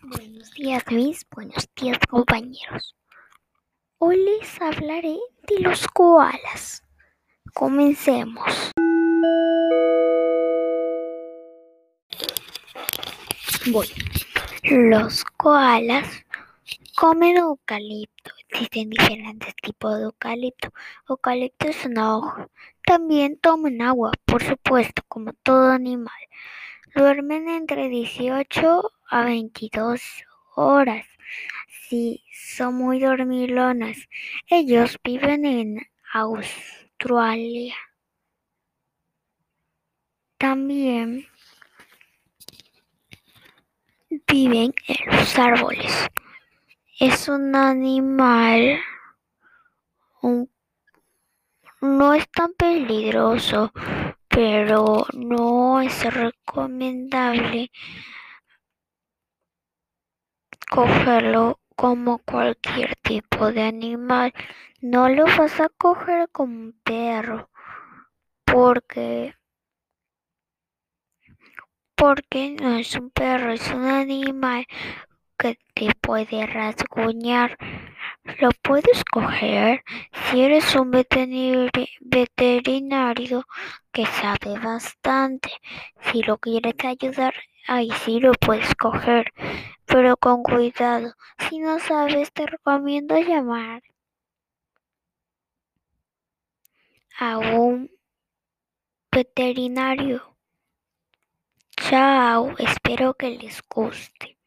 Buenos días, mis buenos días, compañeros. Hoy les hablaré de los koalas. Comencemos. Bueno, los koalas comen eucalipto. Existen diferentes tipos de eucalipto. Eucalipto es una hoja. También toman agua, por supuesto, como todo animal. Duermen entre 18 a 22 horas. Sí, son muy dormilonas. Ellos viven en Australia. También viven en los árboles. Es un animal no es tan peligroso, pero no es recomendable cogerlo como cualquier tipo de animal. No lo vas a coger como un perro porque porque no es un perro, es un animal que te puede rasguñar. Lo puedes coger si eres un veterinario que sabe bastante. Si lo quieres ayudar, ahí sí lo puedes coger, pero con cuidado. Si no sabes, te recomiendo llamar a un veterinario. Chao, espero que les guste.